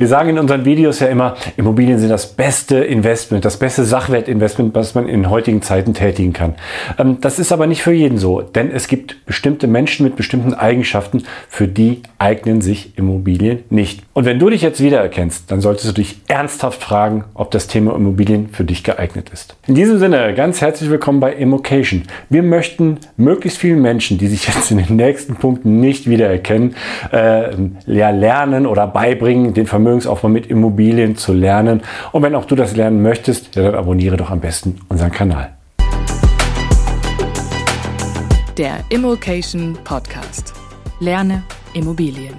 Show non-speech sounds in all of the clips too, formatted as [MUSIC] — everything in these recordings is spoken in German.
Wir sagen in unseren Videos ja immer, Immobilien sind das beste Investment, das beste Sachwertinvestment, was man in heutigen Zeiten tätigen kann. Ähm, das ist aber nicht für jeden so, denn es gibt bestimmte Menschen mit bestimmten Eigenschaften, für die eignen sich Immobilien nicht. Und wenn du dich jetzt wiedererkennst, dann solltest du dich ernsthaft fragen, ob das Thema Immobilien für dich geeignet ist. In diesem Sinne, ganz herzlich willkommen bei Immocation. Wir möchten möglichst vielen Menschen, die sich jetzt in den nächsten Punkten nicht wiedererkennen, äh, lernen oder beibringen, den Vermögen Vermögensaufbau mit Immobilien zu lernen. Und wenn auch du das lernen möchtest, ja, dann abonniere doch am besten unseren Kanal. Der Immokation Podcast. Lerne Immobilien.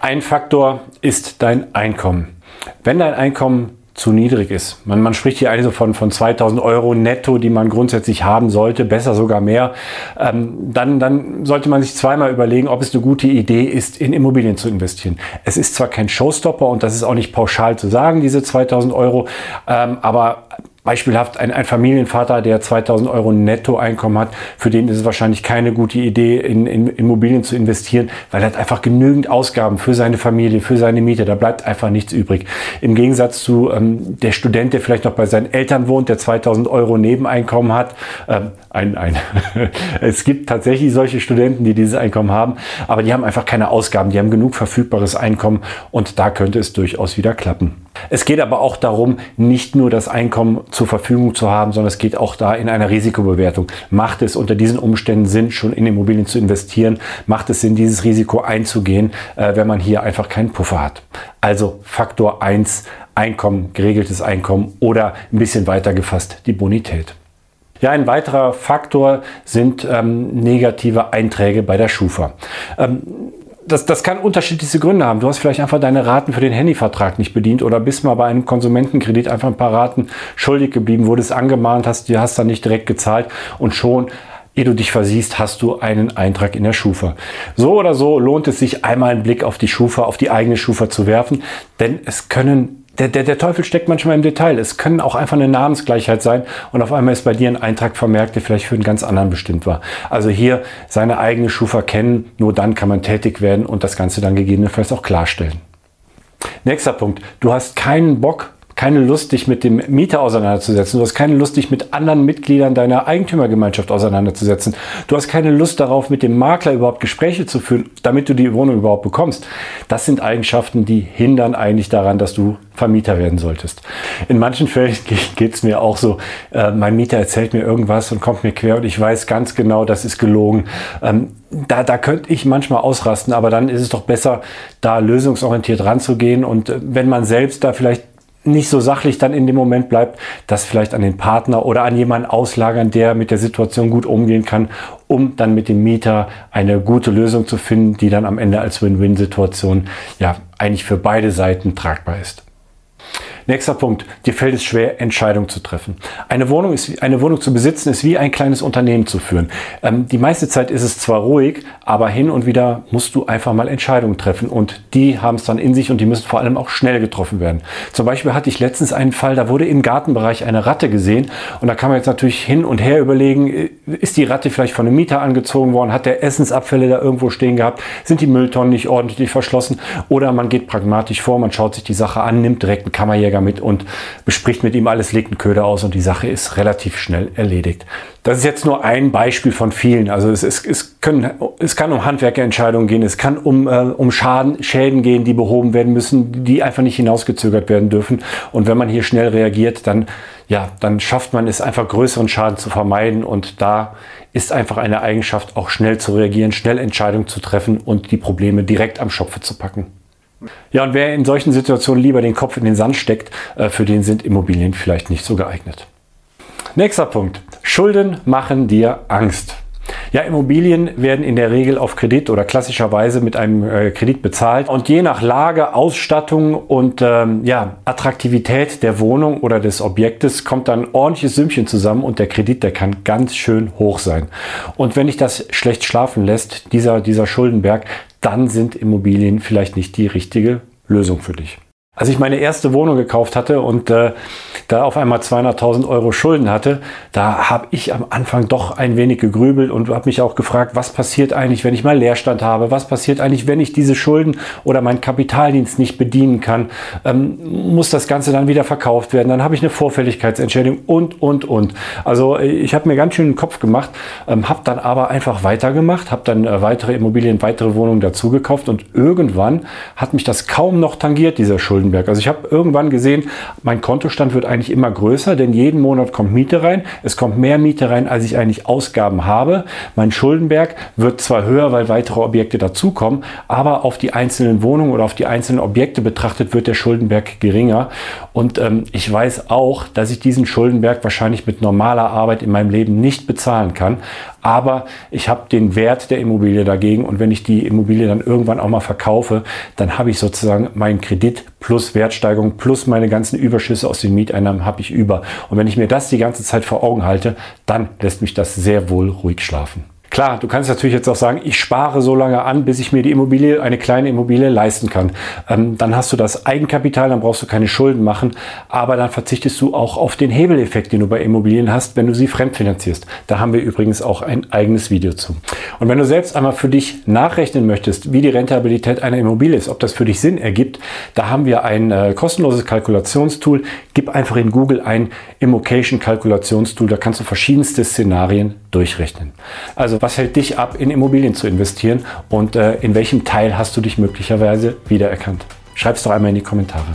Ein Faktor ist dein Einkommen. Wenn dein Einkommen zu niedrig ist. Man, man spricht hier also von, von 2000 Euro netto, die man grundsätzlich haben sollte, besser sogar mehr. Ähm, dann, dann sollte man sich zweimal überlegen, ob es eine gute Idee ist, in Immobilien zu investieren. Es ist zwar kein Showstopper und das ist auch nicht pauschal zu sagen, diese 2000 Euro, ähm, aber Beispielhaft ein, ein Familienvater, der 2000 Euro Nettoeinkommen hat, für den ist es wahrscheinlich keine gute Idee, in, in Immobilien zu investieren, weil er hat einfach genügend Ausgaben für seine Familie, für seine Miete. Da bleibt einfach nichts übrig. Im Gegensatz zu ähm, der Student, der vielleicht noch bei seinen Eltern wohnt, der 2000 Euro Nebeneinkommen hat. Ähm, ein, ein [LAUGHS] es gibt tatsächlich solche Studenten, die dieses Einkommen haben, aber die haben einfach keine Ausgaben. Die haben genug verfügbares Einkommen und da könnte es durchaus wieder klappen. Es geht aber auch darum, nicht nur das Einkommen zur Verfügung zu haben, sondern es geht auch da in einer Risikobewertung. Macht es unter diesen Umständen Sinn, schon in Immobilien zu investieren? Macht es Sinn, dieses Risiko einzugehen, äh, wenn man hier einfach keinen Puffer hat? Also Faktor 1, Einkommen, geregeltes Einkommen oder ein bisschen weiter gefasst die Bonität. Ja, ein weiterer Faktor sind ähm, negative Einträge bei der Schufa. Ähm, das, das kann unterschiedlichste Gründe haben. Du hast vielleicht einfach deine Raten für den Handyvertrag nicht bedient oder bist mal bei einem Konsumentenkredit einfach ein paar Raten schuldig geblieben, wurdest angemahnt, hast, die hast dann nicht direkt gezahlt und schon ehe du dich versiehst, hast du einen Eintrag in der Schufa. So oder so lohnt es sich, einmal einen Blick auf die Schufa, auf die eigene Schufa zu werfen, denn es können der, der, der Teufel steckt manchmal im Detail. Es können auch einfach eine Namensgleichheit sein und auf einmal ist bei dir ein Eintrag vermerkt, der vielleicht für einen ganz anderen bestimmt war. Also hier seine eigene Schufa kennen, nur dann kann man tätig werden und das Ganze dann gegebenenfalls auch klarstellen. Nächster Punkt. Du hast keinen Bock, keine Lust, dich mit dem Mieter auseinanderzusetzen. Du hast keine Lust, dich mit anderen Mitgliedern deiner Eigentümergemeinschaft auseinanderzusetzen. Du hast keine Lust darauf, mit dem Makler überhaupt Gespräche zu führen, damit du die Wohnung überhaupt bekommst. Das sind Eigenschaften, die hindern eigentlich daran, dass du Vermieter werden solltest. In manchen Fällen [LAUGHS] geht es mir auch so, äh, mein Mieter erzählt mir irgendwas und kommt mir quer und ich weiß ganz genau, das ist gelogen. Ähm, da, da könnte ich manchmal ausrasten, aber dann ist es doch besser, da lösungsorientiert ranzugehen und äh, wenn man selbst da vielleicht nicht so sachlich dann in dem Moment bleibt, das vielleicht an den Partner oder an jemanden auslagern, der mit der Situation gut umgehen kann, um dann mit dem Mieter eine gute Lösung zu finden, die dann am Ende als Win-Win-Situation ja eigentlich für beide Seiten tragbar ist. Nächster Punkt. Dir fällt es schwer, Entscheidungen zu treffen. Eine Wohnung, ist, eine Wohnung zu besitzen ist wie ein kleines Unternehmen zu führen. Ähm, die meiste Zeit ist es zwar ruhig, aber hin und wieder musst du einfach mal Entscheidungen treffen und die haben es dann in sich und die müssen vor allem auch schnell getroffen werden. Zum Beispiel hatte ich letztens einen Fall, da wurde im Gartenbereich eine Ratte gesehen und da kann man jetzt natürlich hin und her überlegen, äh, ist die Ratte vielleicht von einem Mieter angezogen worden, hat der Essensabfälle da irgendwo stehen gehabt, sind die Mülltonnen nicht ordentlich verschlossen oder man geht pragmatisch vor, man schaut sich die Sache an, nimmt direkt einen Kammerjäger Träger mit und bespricht mit ihm alles, legt einen Köder aus und die Sache ist relativ schnell erledigt. Das ist jetzt nur ein Beispiel von vielen. Also es, es, es, können, es kann um Handwerkerentscheidungen gehen, es kann um, äh, um Schaden, Schäden gehen, die behoben werden müssen, die einfach nicht hinausgezögert werden dürfen. Und wenn man hier schnell reagiert, dann, ja, dann schafft man es einfach größeren Schaden zu vermeiden. Und da ist einfach eine Eigenschaft, auch schnell zu reagieren, schnell Entscheidungen zu treffen und die Probleme direkt am Schopfe zu packen. Ja, und wer in solchen Situationen lieber den Kopf in den Sand steckt, äh, für den sind Immobilien vielleicht nicht so geeignet. Nächster Punkt. Schulden machen dir Angst. Ja, Immobilien werden in der Regel auf Kredit oder klassischerweise mit einem äh, Kredit bezahlt. Und je nach Lage, Ausstattung und ähm, ja, Attraktivität der Wohnung oder des Objektes kommt dann ordentliches Sümmchen zusammen und der Kredit, der kann ganz schön hoch sein. Und wenn dich das schlecht schlafen lässt, dieser, dieser Schuldenberg, dann sind Immobilien vielleicht nicht die richtige Lösung für dich. Als ich meine erste Wohnung gekauft hatte und äh, da auf einmal 200.000 Euro Schulden hatte, da habe ich am Anfang doch ein wenig gegrübelt und habe mich auch gefragt, was passiert eigentlich, wenn ich mal Leerstand habe? Was passiert eigentlich, wenn ich diese Schulden oder meinen Kapitaldienst nicht bedienen kann? Ähm, muss das Ganze dann wieder verkauft werden? Dann habe ich eine Vorfälligkeitsentschädigung und, und, und. Also äh, ich habe mir ganz schön den Kopf gemacht, ähm, habe dann aber einfach weitergemacht, habe dann äh, weitere Immobilien, weitere Wohnungen dazu gekauft und irgendwann hat mich das kaum noch tangiert, dieser Schulden. Schuldenberg. Also ich habe irgendwann gesehen, mein Kontostand wird eigentlich immer größer, denn jeden Monat kommt Miete rein. Es kommt mehr Miete rein, als ich eigentlich Ausgaben habe. Mein Schuldenberg wird zwar höher, weil weitere Objekte dazukommen, aber auf die einzelnen Wohnungen oder auf die einzelnen Objekte betrachtet wird der Schuldenberg geringer. Und ähm, ich weiß auch, dass ich diesen Schuldenberg wahrscheinlich mit normaler Arbeit in meinem Leben nicht bezahlen kann aber ich habe den Wert der Immobilie dagegen und wenn ich die Immobilie dann irgendwann auch mal verkaufe, dann habe ich sozusagen meinen Kredit plus Wertsteigerung plus meine ganzen Überschüsse aus den Mieteinnahmen habe ich über. Und wenn ich mir das die ganze Zeit vor Augen halte, dann lässt mich das sehr wohl ruhig schlafen. Klar, du kannst natürlich jetzt auch sagen, ich spare so lange an, bis ich mir die Immobilie, eine kleine Immobilie leisten kann. Ähm, dann hast du das Eigenkapital, dann brauchst du keine Schulden machen, aber dann verzichtest du auch auf den Hebeleffekt, den du bei Immobilien hast, wenn du sie fremdfinanzierst. Da haben wir übrigens auch ein eigenes Video zu. Und wenn du selbst einmal für dich nachrechnen möchtest, wie die Rentabilität einer Immobilie ist, ob das für dich Sinn ergibt, da haben wir ein äh, kostenloses Kalkulationstool. Gib einfach in Google ein Immocation Kalkulationstool, da kannst du verschiedenste Szenarien durchrechnen. Also was hält dich ab, in Immobilien zu investieren und äh, in welchem Teil hast du dich möglicherweise wiedererkannt? Schreib es doch einmal in die Kommentare.